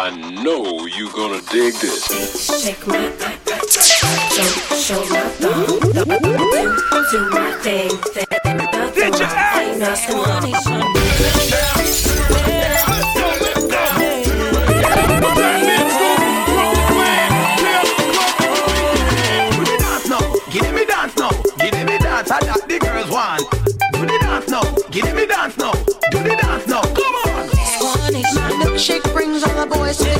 I know you gonna dig this. Shake my show, show my thumb, my thing, thing, thing, thing, thing, thing, thing, thing, thing, thing, thing, shake brings all the boys to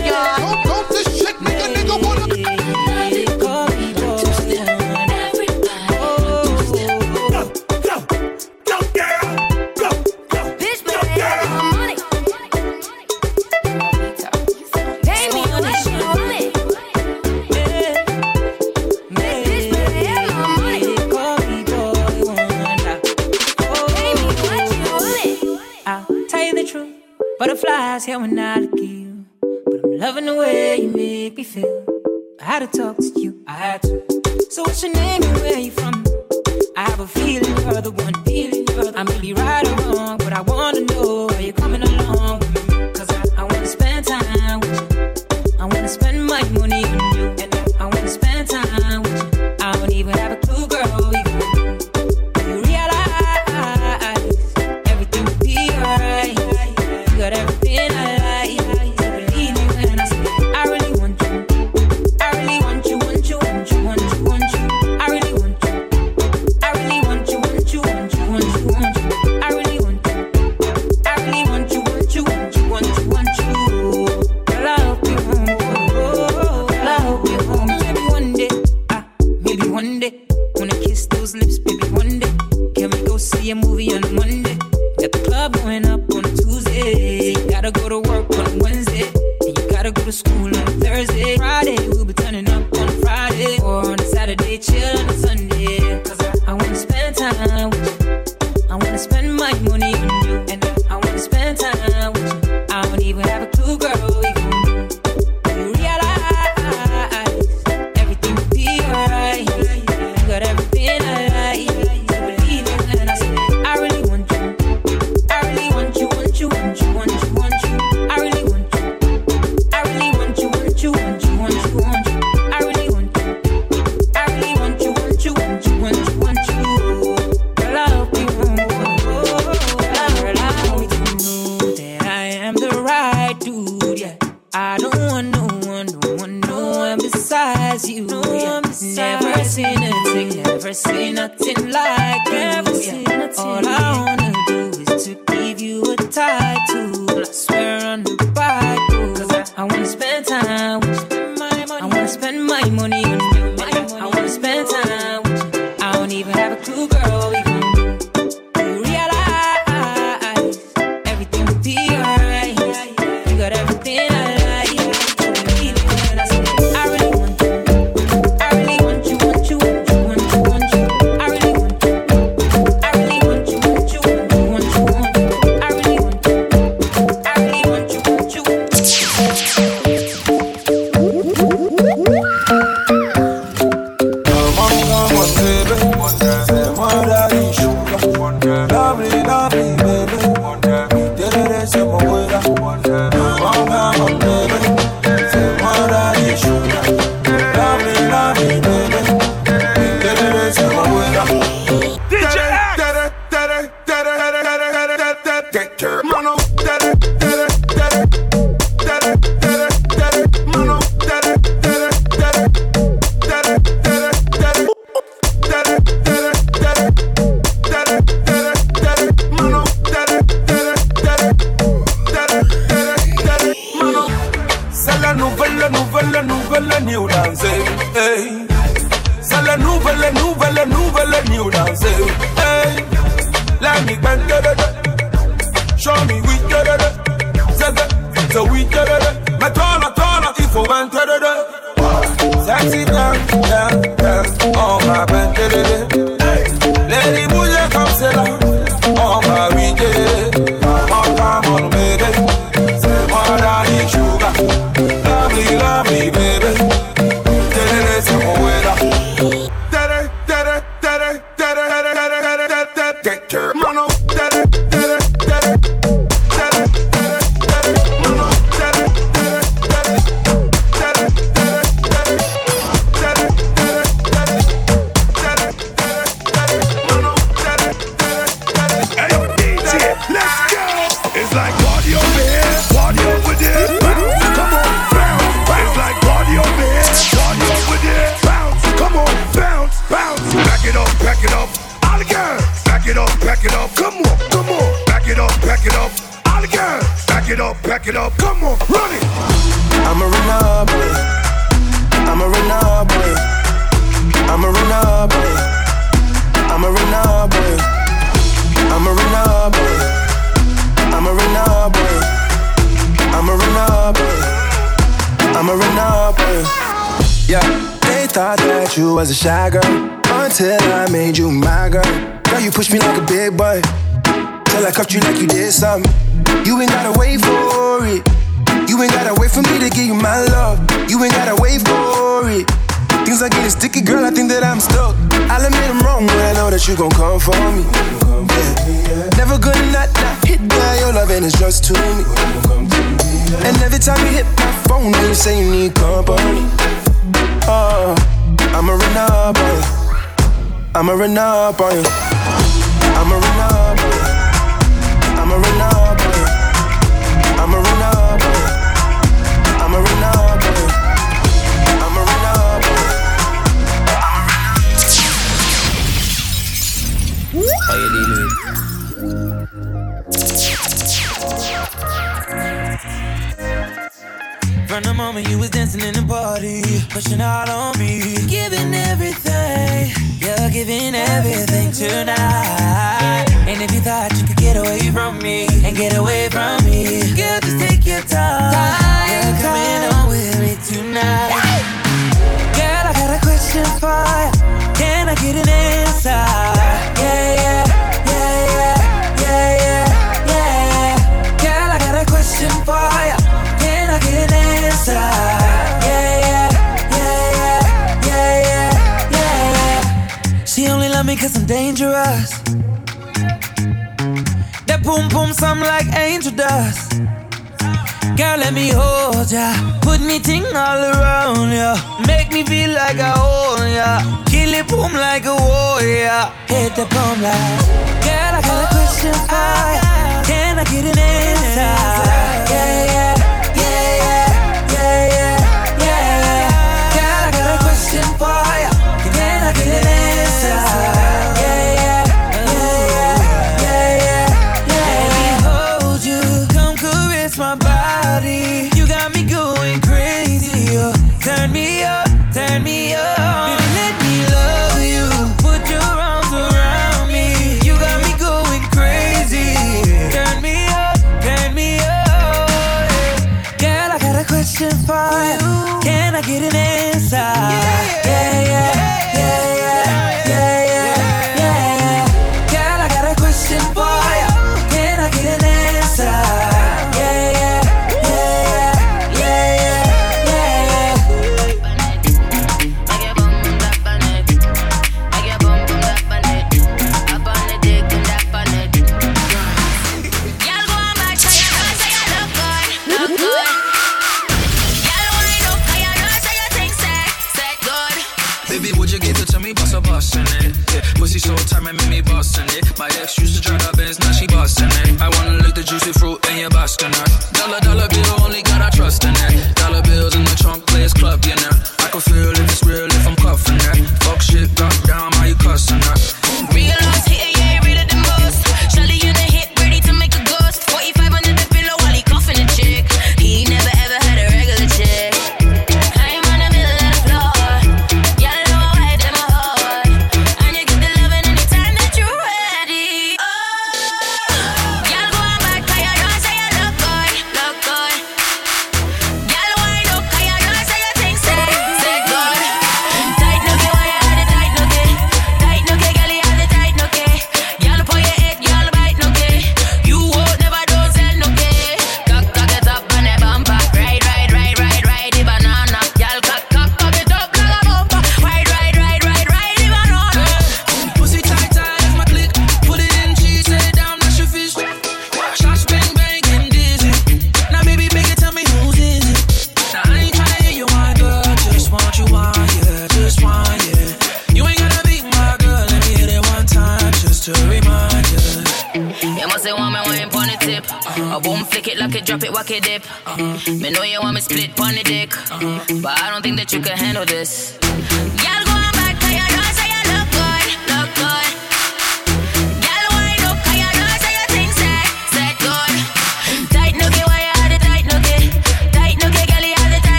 could get away from me and get away from me. Girl, just take your time. Girl, come in on with me tonight. Girl, I got a question for you. Can I get an answer? Yeah, yeah, yeah, yeah, yeah, yeah, yeah. Girl, I got a question for you. Can I get an answer? Yeah, yeah, yeah, yeah, yeah, yeah, yeah. She only love me cause I'm dangerous boom boom some like angel dust. Girl, let me hold ya. Put me ting all around ya. Make me feel like I own ya. Kill it boom like a warrior. Hit the boom like. Girl, I got a question for ya. Can I get an answer? Yeah, yeah, yeah, yeah, yeah, yeah, yeah. Girl, I got a question for ya. Can I get an answer?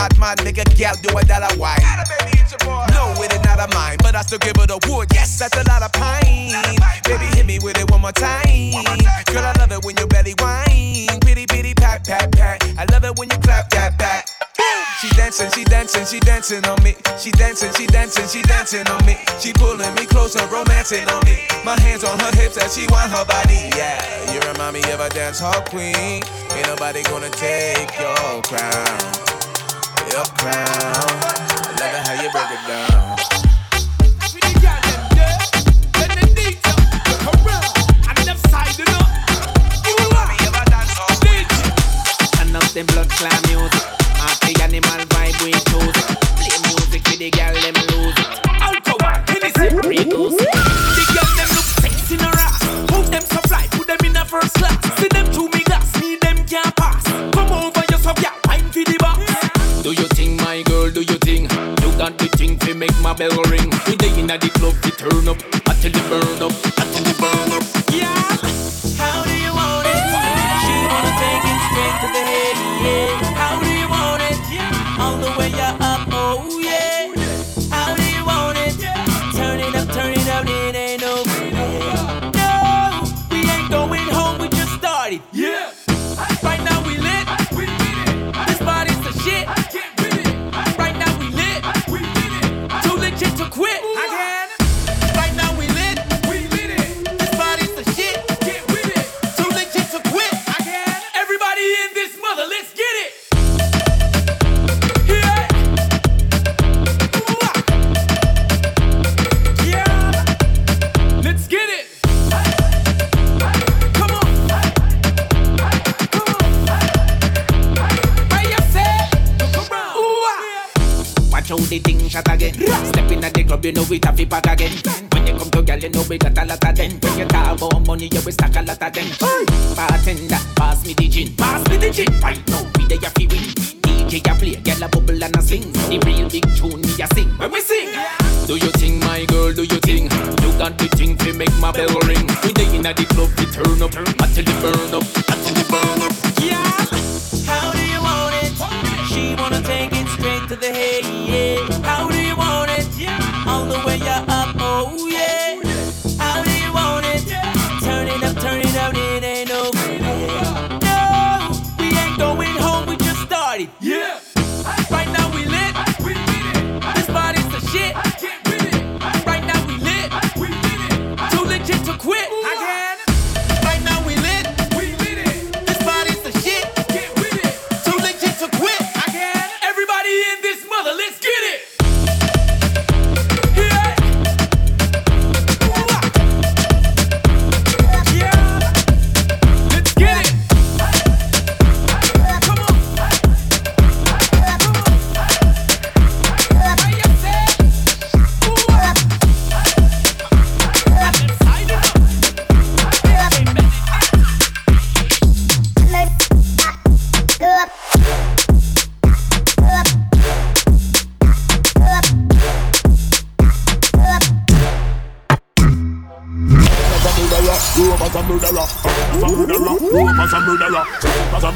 Mad, mad, nigga, gal, do a dollar wine. No, it is not a mine, but I still give it a wood. Yes, that's a lot of pine. Baby, hit me with it one more time. Girl, I love it when you belly whine. Pitty, pitty, pat, pat, pat. I love it when you clap that back. She dancing, she dancing, she dancing on me. She dancing, she dancing, she dancing on me. She pulling me closer, romancing on me. My hands on her hips as she want her body. Yeah, you remind me of a dance hall queen. Ain't nobody gonna take your crown, your crown. I love it how you break it down. Turn up them blood clot music. Happy animal vibe we choose. Play music with the girl them lose it. Alcohol, Hennessy, reduce it. The girl them look sexy in a ass. Move them so fly, put them in a first class. See make my bell ring. We day in the club, we turn up until it burn up, until it burn up. Watch how the thing shot again. Step in at the club, you know it have to pack again. When you come to girl, you know we got a lot of them. When you talk about money, you we stack a lot of them. Bartender, pass me the gin, pass me the gin. Right now, we there you win. DJ a play, girl a bubble and a sing. The real big tune me a sing. When we sing, do you think, my girl? Do you think you got the thing to make my bell ring? We there at the club, we turn up until it burn up, until it burn up. Yeah. How do you want it? She wanna take it straight to the head,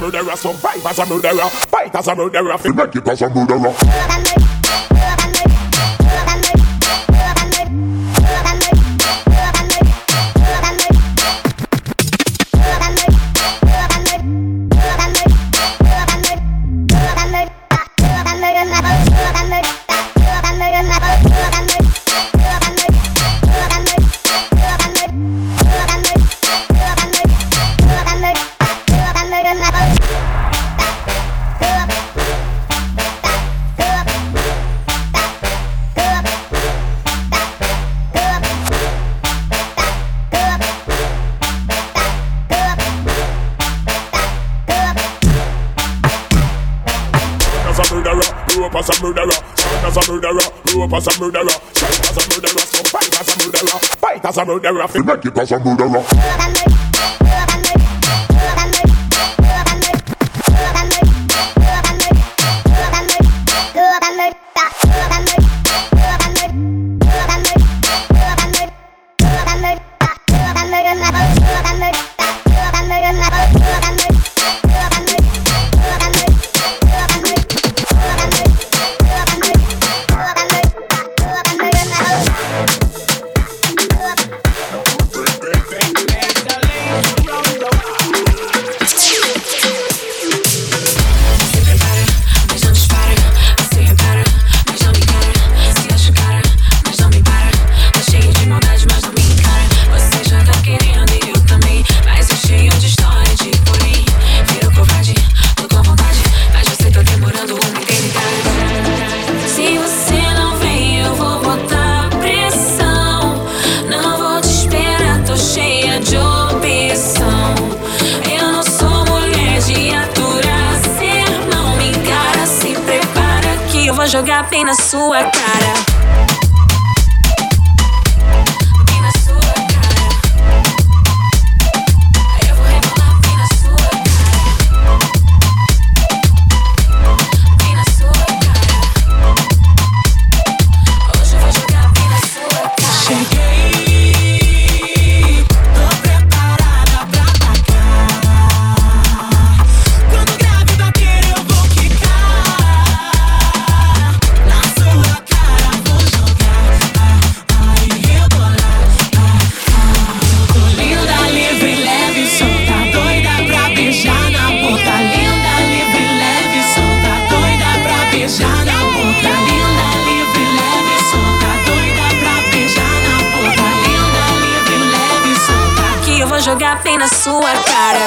murderer, survive as a murderer, fight as a murderer, make it as a murderer. up as a murderer. Strike as a murderer. So fight as a murderer. Fight as a murderer. Make it as a murderer. jogar bem na sua cara.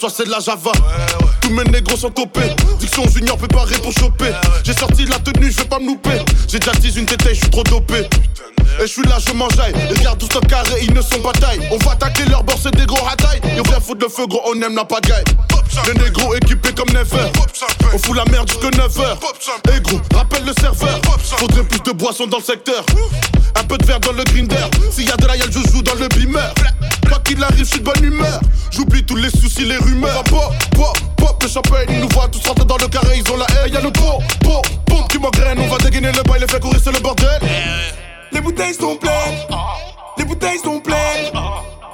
toi c'est de la Java. Le feu, gros, on aime la pagaille. Les négros équipés comme Never. On fout la merde jusque 9h. Et gros, rappelle le serveur. Faudrait plus de boissons dans le secteur. Un peu de verre dans le grinder. S'il y a de la gueule, je joue dans le beamer. Quoi qu'il arrive, je suis de bonne humeur. J'oublie tous les soucis, les rumeurs. Pop, pop, pop, le champagne. Ils nous voient tous rentrer dans le carré, ils ont la haie. Y'a le pot, pot, pompe qui m'engraine. On va dégainer le bail, les fait courir, c'est le bordel. Les bouteilles sont pleines. Les bouteilles sont pleines.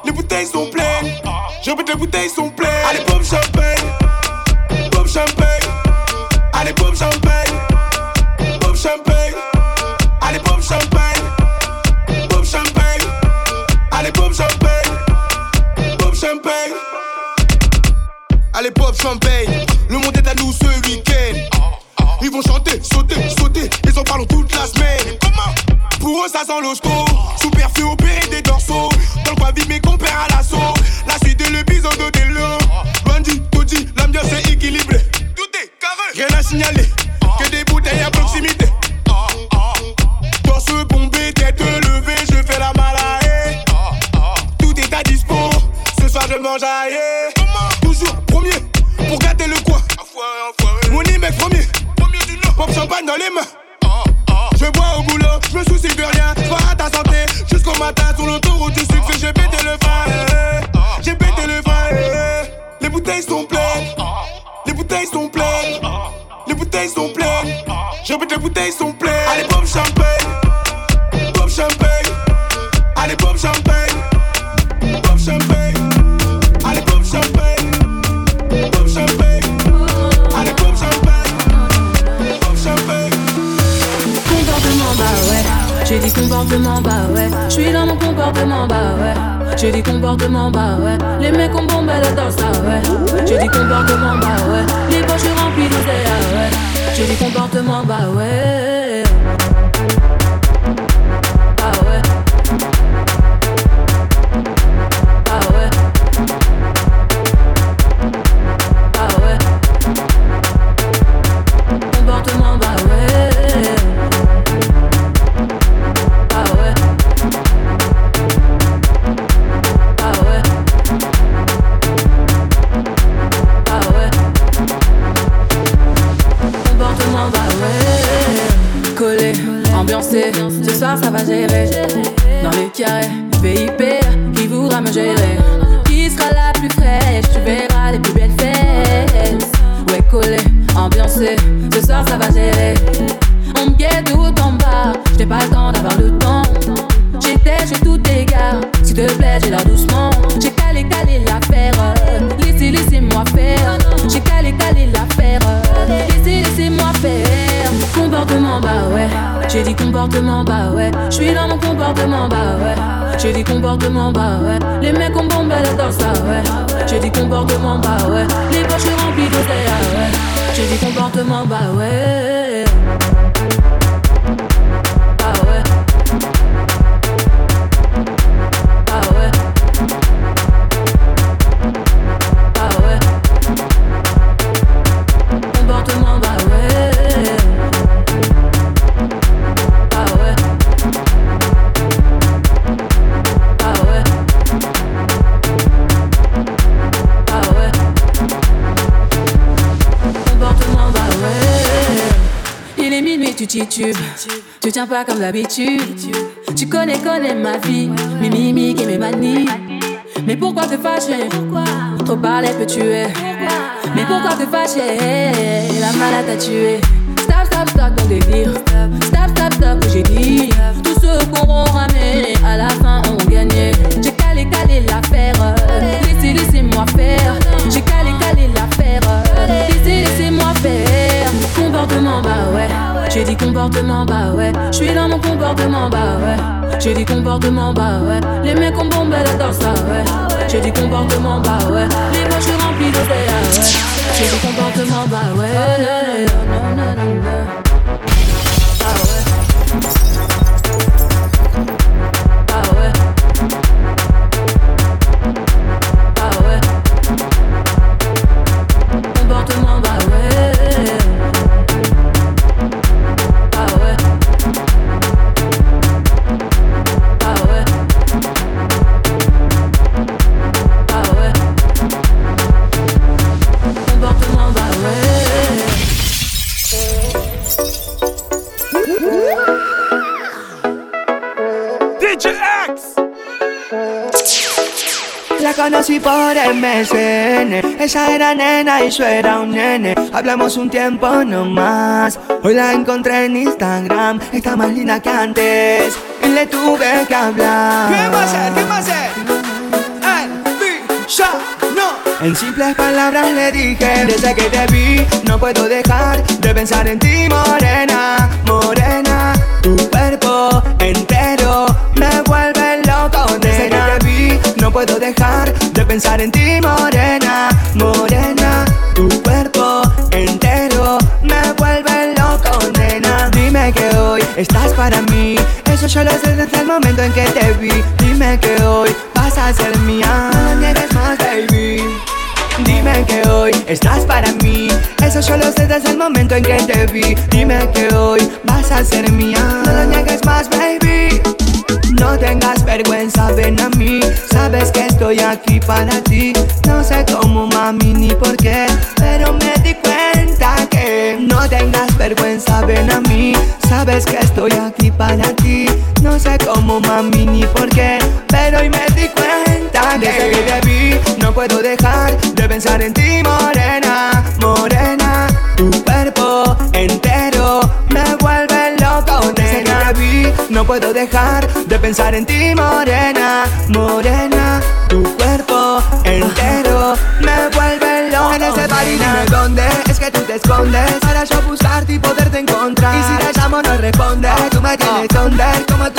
Les bouteilles sont pleines. Je répète, les bouteilles sont pleines. Allez, pop champagne. Pop champagne. Allez, pop champagne. Pop champagne. Allez, pop champagne. Pop champagne. Allez, pop champagne. Pop champagne. Allez, pop champagne. Le monde est à nous ce week-end. Ils vont chanter, sauter, sauter. Ils en parlent toute la semaine. Pour eux, ça sent l'hosto. Sous opéré des dorsaux. Dans mes compères à l'assaut. La suite le bison de Delo. Bandit, Todi, l'ambiance est équilibrée. Tout est carré. Rien à signaler. Que des bouteilles à proximité. Torse bombé, tête levée, je fais la malaye. Tout est à dispo. Ce soir, je mange aïe. Toujours premier pour gâter le coin. Mon mec premier. Pop champagne dans les mains. Je bois au boulot, je me soucie de rien. Vois à ta santé jusqu'au matin sur l'autoroute du succès. J'ai pété le eh. j'ai pété le eh. Les bouteilles sont pleines, les bouteilles sont pleines, les bouteilles sont pleines. Répète, les bouteilles sont pleines. Allez, pop champagne, dit comportement bah ouais, je suis dans mon comportement bah ouais, j'ai dit comportement bah ouais, les mecs ont bombé le dans ça ouais, j'ai dit comportement bah ouais, les poches remplies d'oseille ouais, j'ai dit comportement bah ouais. Tiens pas comme d'habitude. Tu connais, connais ma vie. Mes mimiques et mes manies. Mais pourquoi te fâcher? Trop parler peut tuer. Mais pourquoi te fâcher? La malade t'a tué. Stop, stop, stop ton délire. J'ai du comportement bas, ouais. Les mecs ont bombé la danse, ah ouais. J'ai du comportement bas, ouais. Les poches remplies de ah ouais. J'ai du comportement bas, ouais. Por MSN, ella era nena y yo era un nene. Hablamos un tiempo nomás. Hoy la encontré en Instagram, está más linda que antes. Y le tuve que hablar. ¿Qué va a hacer? ¿Qué va a hacer? ya no. En simples palabras le dije, desde que te vi, no puedo dejar de pensar en ti, morena, morena. Pensar en ti, morena, morena. Tu cuerpo entero me vuelve loco, nena. Dime que hoy estás para mí, eso yo lo sé desde el momento en que te vi. Dime que hoy vas a ser mía, no niegues más, baby. Dime que hoy estás para mí, eso yo lo sé desde el momento en que te vi. Dime que hoy vas a ser mía, no lo niegues más, baby. No tengas vergüenza, ven a mí. Sabes que estoy aquí para ti. No sé cómo, mami, ni por qué. Pero me di cuenta que no tengas vergüenza, ven a mí. Sabes que estoy aquí para ti. No sé cómo, mami, ni por qué. Pero hoy me di cuenta que desde que te vi, no puedo dejar de pensar en ti, morena, morena. Tu cuerpo entero no puedo dejar de pensar en ti, morena, morena. Tu cuerpo entero me vuelve loco. En ese party dime dónde es que tú te escondes para yo buscarte y poderte encontrar. Y si te llamo no respondes, tú me tienesonder. Como tú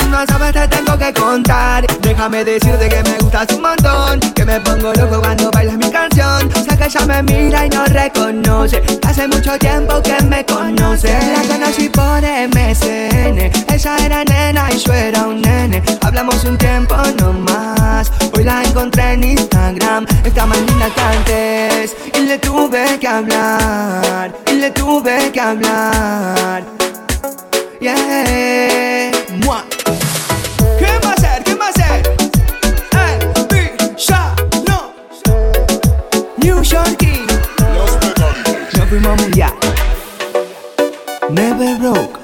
no sabes te tengo que contar. Déjame decirte que me gustas un montón, que me pongo loco cuando bailas mi canción. Sé que ella me mira y no reconoce. Hace mucho tiempo que me conoce. La conocí por MSN. Ella era nena y yo era un nene. Hablamos un tiempo nomás. Hoy la encontré en Instagram. Está más linda que antes. Y le tuve que hablar. Y le tuve que hablar. Yeah. Yorkie. Nos fuimos mundial. Never broke.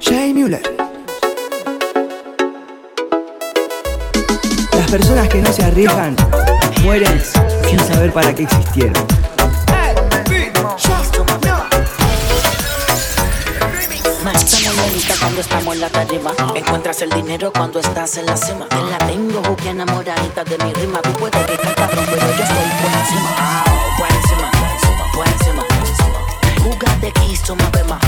Jay Mueller. Las personas que no se arriesgan mueren sin saber para qué existieron. Bonita cuando estamos en la tarima. Encuentras el dinero cuando estás en la cima. Te la tengo, buque enamoradita de mi rima. Tú puedes que cabrón, pero yo estoy por encima. Ah, por encima, por encima, por encima, por encima. Jugate quiso más bema.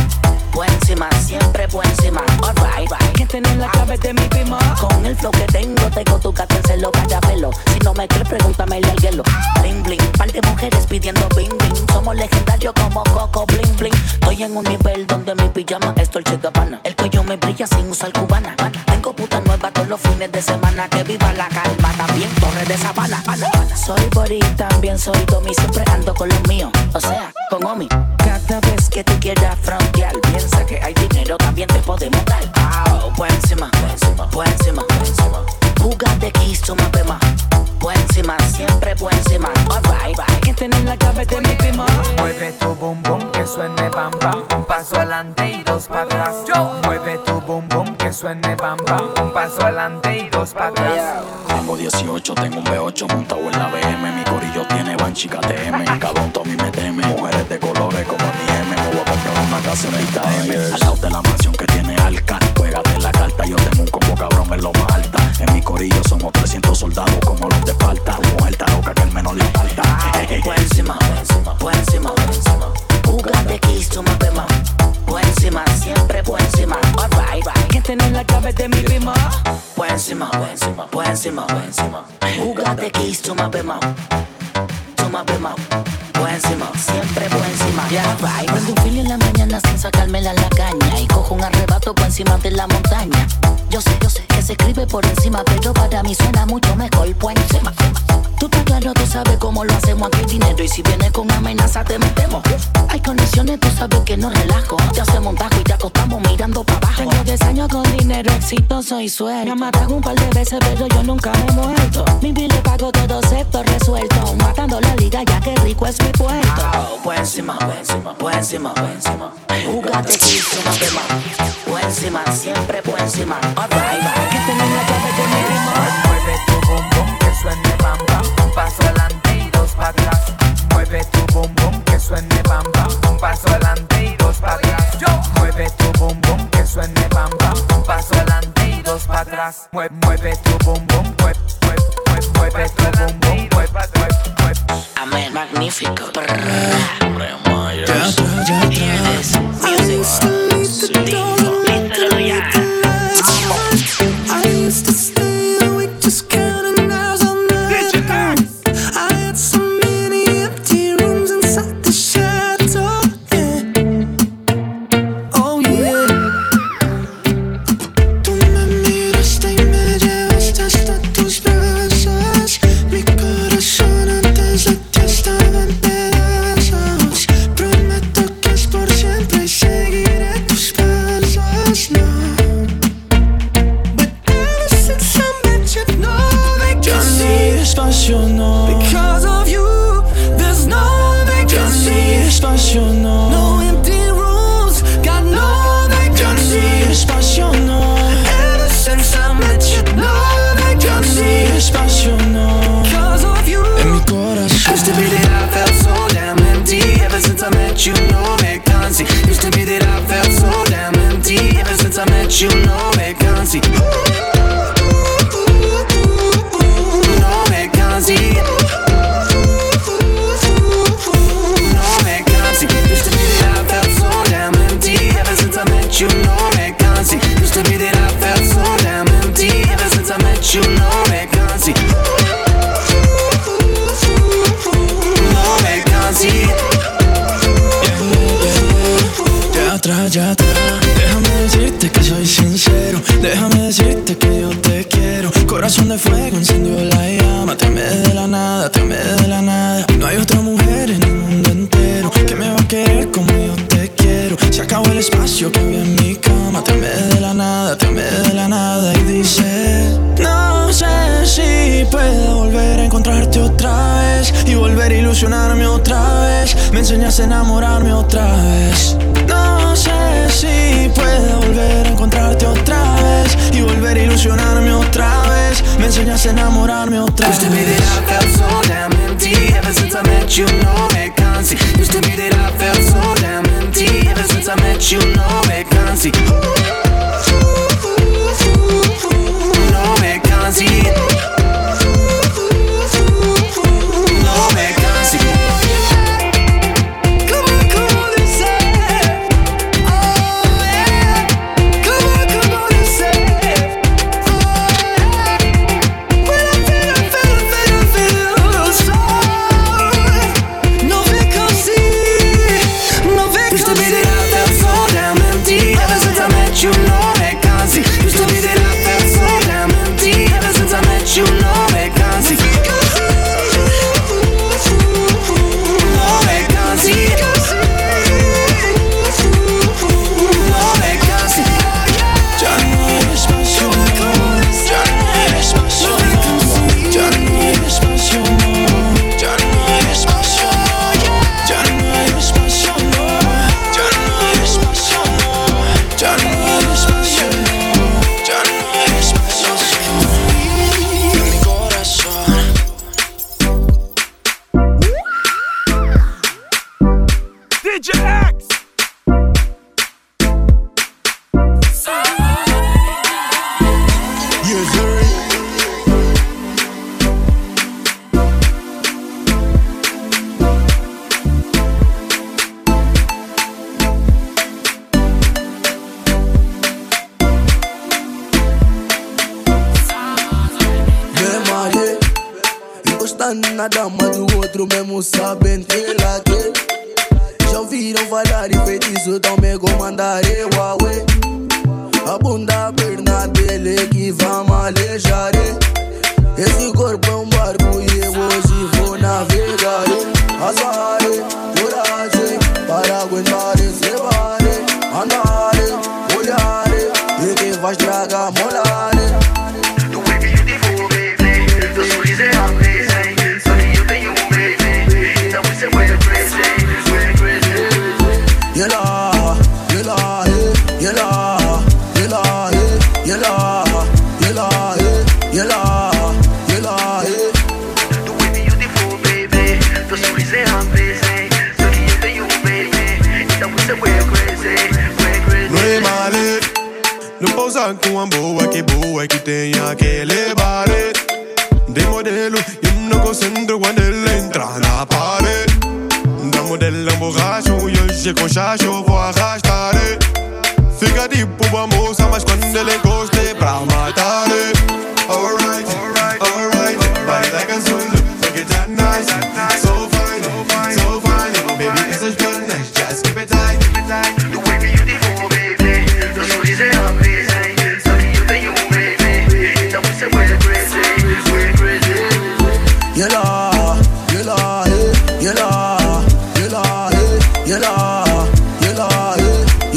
Encima, siempre por encima. Alright, right. Que tener la clave de mi prima. Con el flow que tengo, tengo tu gato en celo para pelo. Si no me crees, pregúntamele al hielo. Bling bling, par de mujeres pidiendo bing bing. Somos legendarios como Coco bling bling. Estoy en un nivel donde mi pijama es Dolce Gabbana. El cuello me brilla sin usar cubana. Tengo puta nueva todos los fines de semana. Que viva la calma, también torre de sabana. Soy Bori, también soy Domi. Siempre ando con los míos, o sea, con Omi. Cada vez que tú quieras frontear, piensa que hay dinero, también te podemos dar. Ah, encima, por encima, por encima, por encima. Jugate quiso más bema. Por encima, siempre por encima. Alright, right. Que tener la de mi prima. Mueve tu bum bum que suene bam bam, un paso adelante y dos para atrás. Mueve tu bum bum que suene bam bam, un paso adelante y dos para atrás. Tengo 18, tengo un B8 montado en la BM. Mi corillo tiene banchi KTM. Cabrón, Tommy me teme. Mujeres de colores como mi M. Me voy a comprar una casa en el KM. Al lado de la mansión que tiene Alca. Juégate la carta, yo tengo un combo cabrón en lo más corillo somos 300 soldados como los de falta. Tu mujer está loca que el menos le falta. Por encima, por encima, por encima, por encima. Jugate quiso más bema. Por encima, siempre por encima. Alright, right. Que tener la clave de mi prima. Por encima, por encima, por encima, por encima. Jugate quiso más bema. Toma bema. Por encima, siempre por encima. Yeah, right. Prendo un fili en la mañana sin sacármela la caña. Y cojo un arrebato por encima de la montaña. Yo sé, yo sé que se escribe por encima, pero para mí suena mucho mejor por encima. Tú estás claro, tú sabes cómo lo hacemos aquí dinero. Y si vienes con amenaza, te metemos. Hay conexiones, tú sabes que no relajo. Te hacemos un y te acostamos mirando para abajo. Tengo 10 años con dinero exitoso y suelto. Me han un par de veces, pero yo nunca me he muerto. Mi bill le pago todo esto resuelto. Matando la liga, ya que rico es mi puerto. Por encima, por encima, por encima, por encima. Quiso más bema. Por encima, siempre por encima. Alright, tu bum bum que suene bam bam, un paso adelante dos para atrás. Mueve tu bum bum que suene bam bam, un paso adelante dos para atrás. Mueve tu bum bum que suene bam bam, un paso adelante para atrás. Mueve, tu mueve, tu magnífico. Music.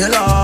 your love.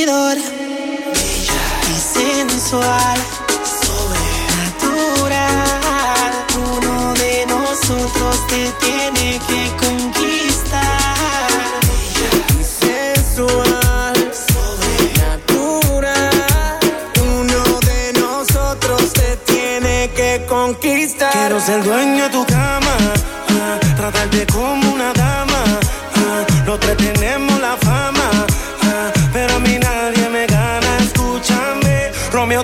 Descubridora, bella y sensual, sobrenatural. Uno de nosotros te tiene que conquistar. Bella y sensual, sobrenatural. Uno de nosotros te tiene que conquistar. Quiero ser dueño de tu cama, ah, tratarte como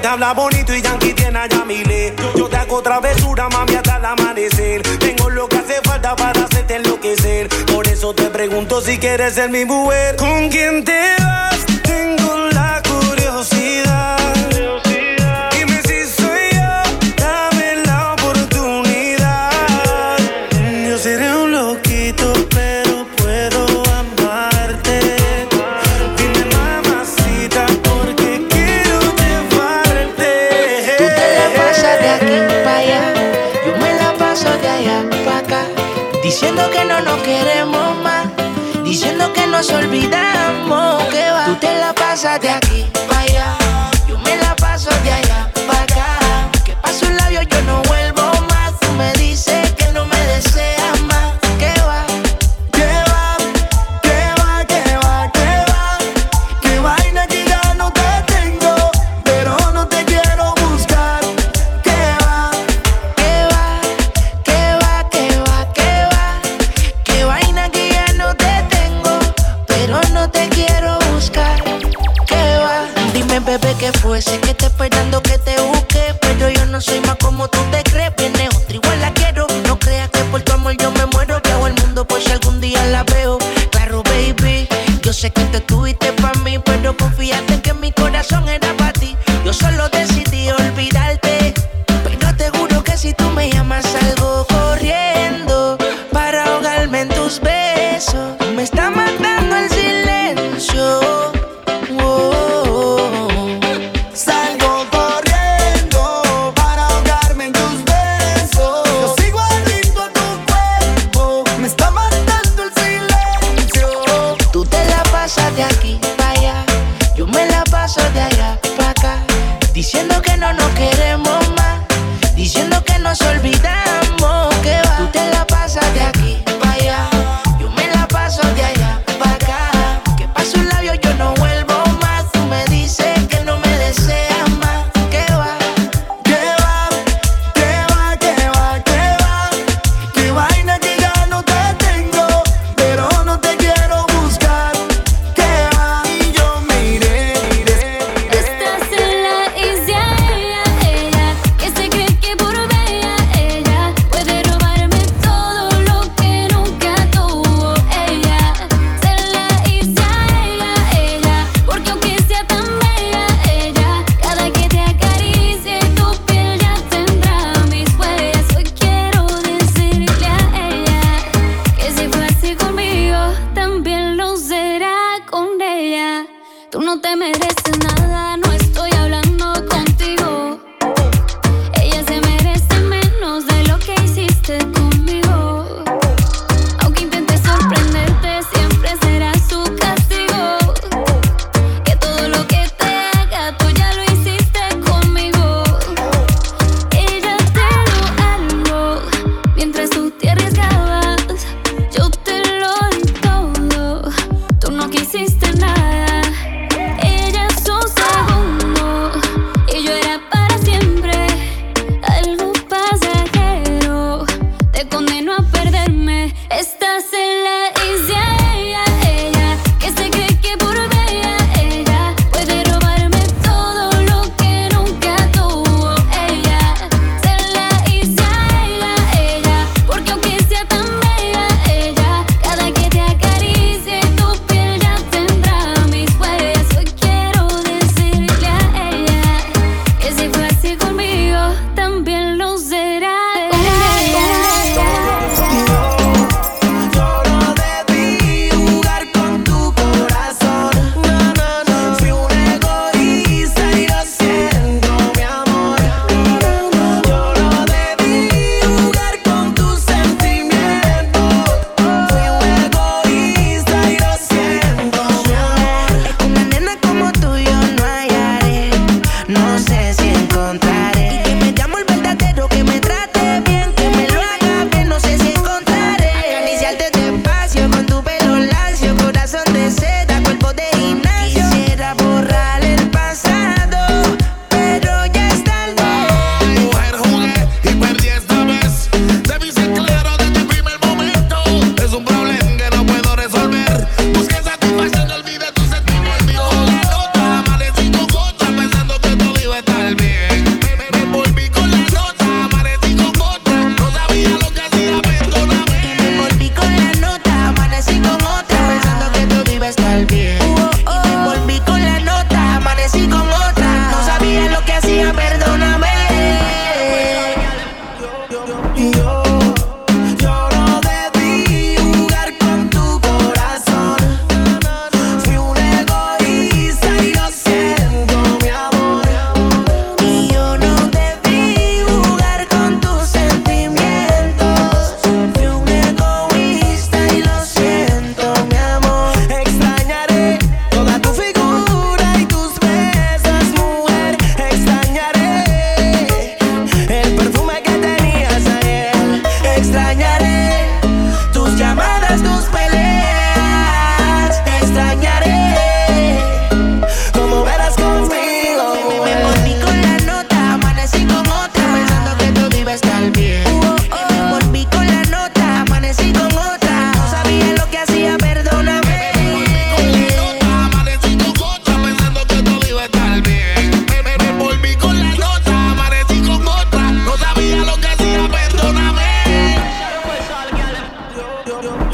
Habla bonito y Yankee tiene a Yamile. Yo te hago travesura, mami, hasta el amanecer. Tengo lo que hace falta para hacerte enloquecer. Por eso te pregunto si quieres ser mi mujer. ¿Con quién te vas? Tengo la curiosidad. Diciendo que no nos queremos más. Diciendo que nos olvidamos. Que va. Tú te la pasas de aquí.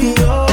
y yo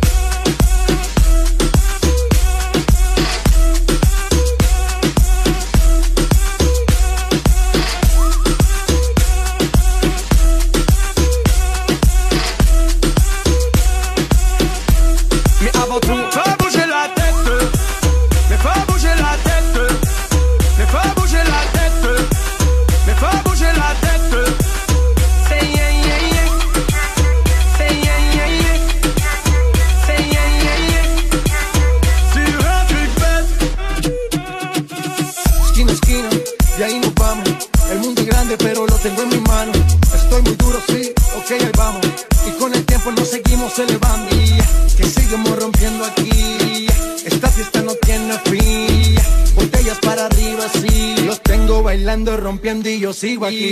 sigo aquí.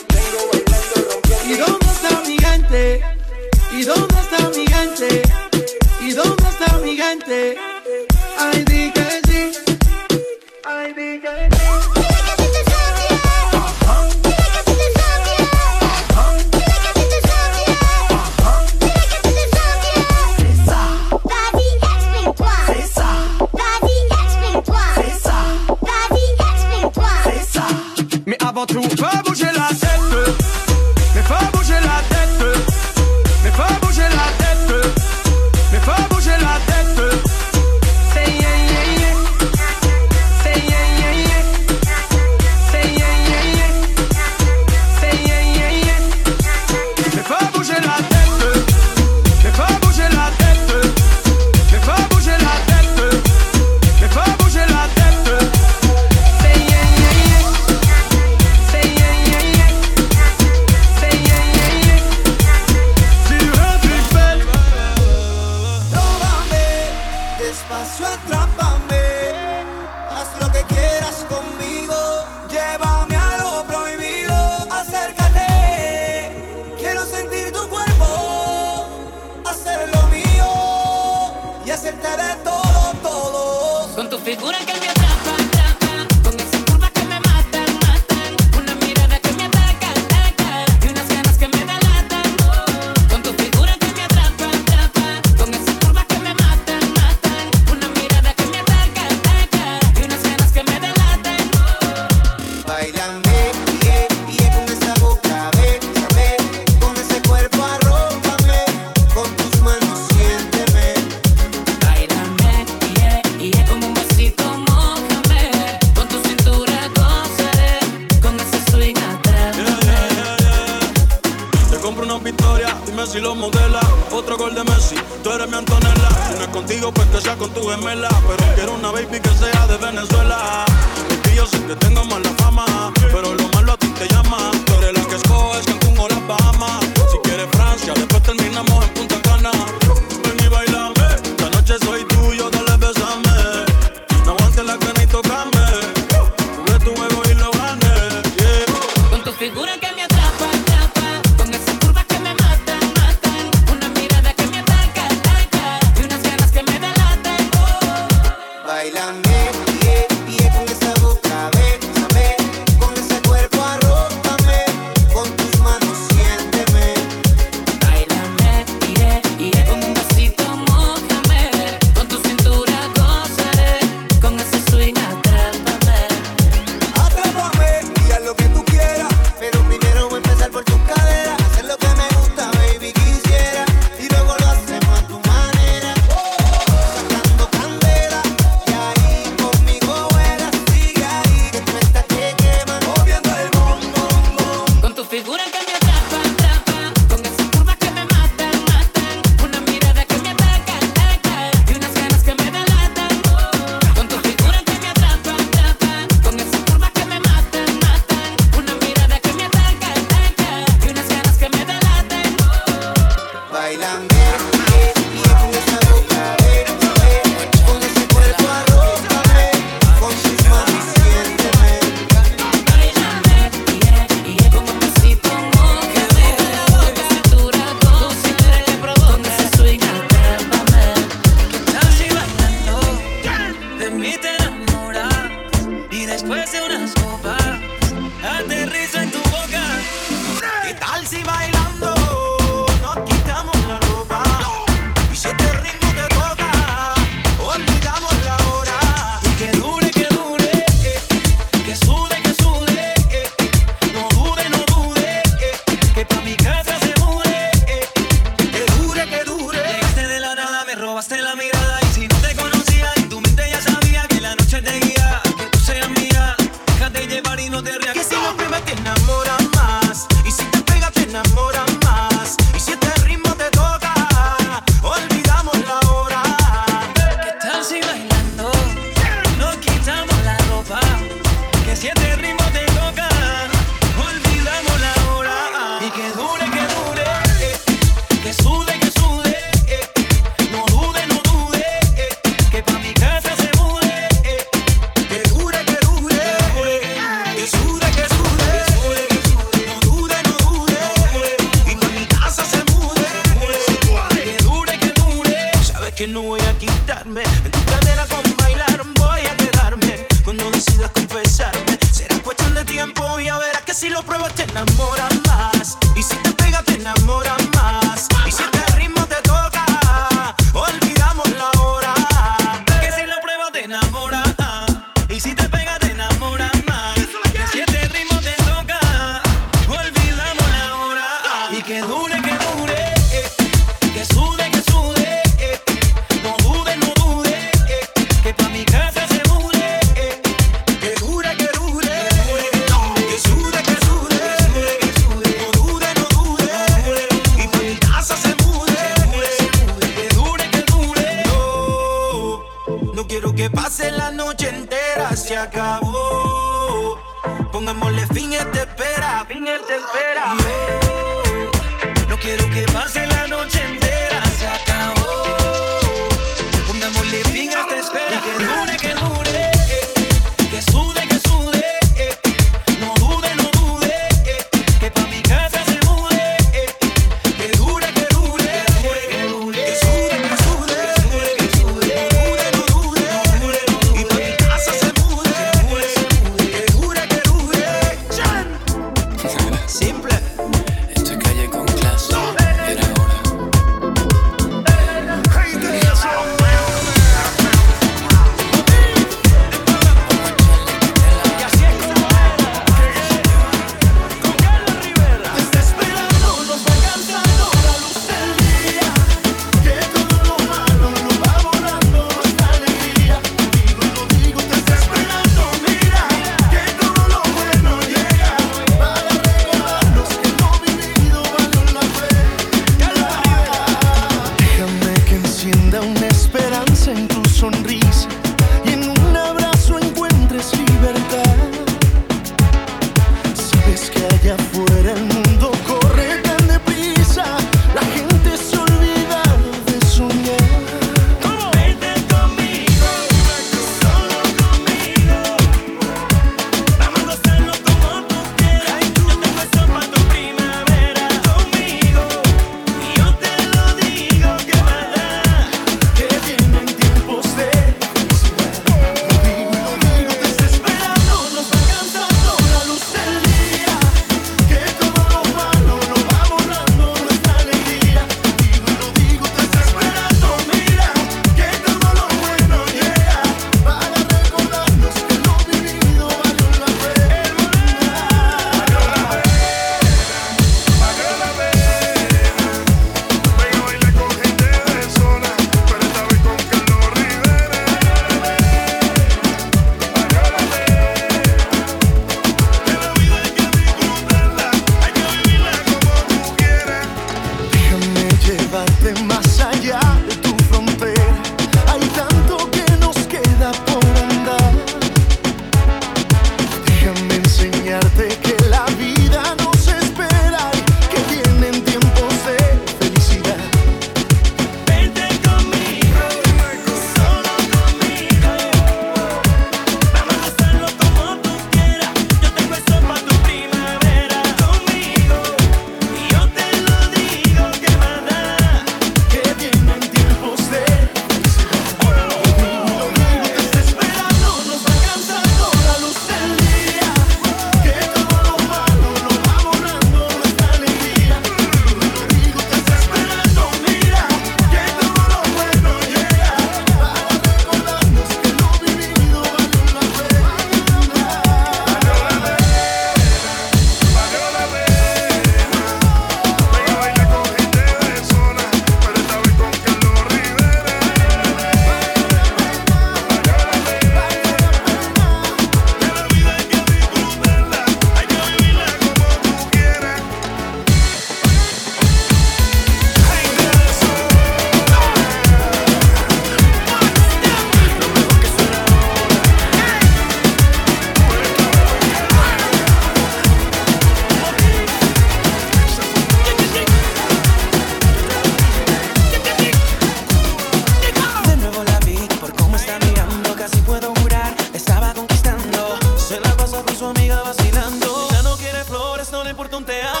darte un te.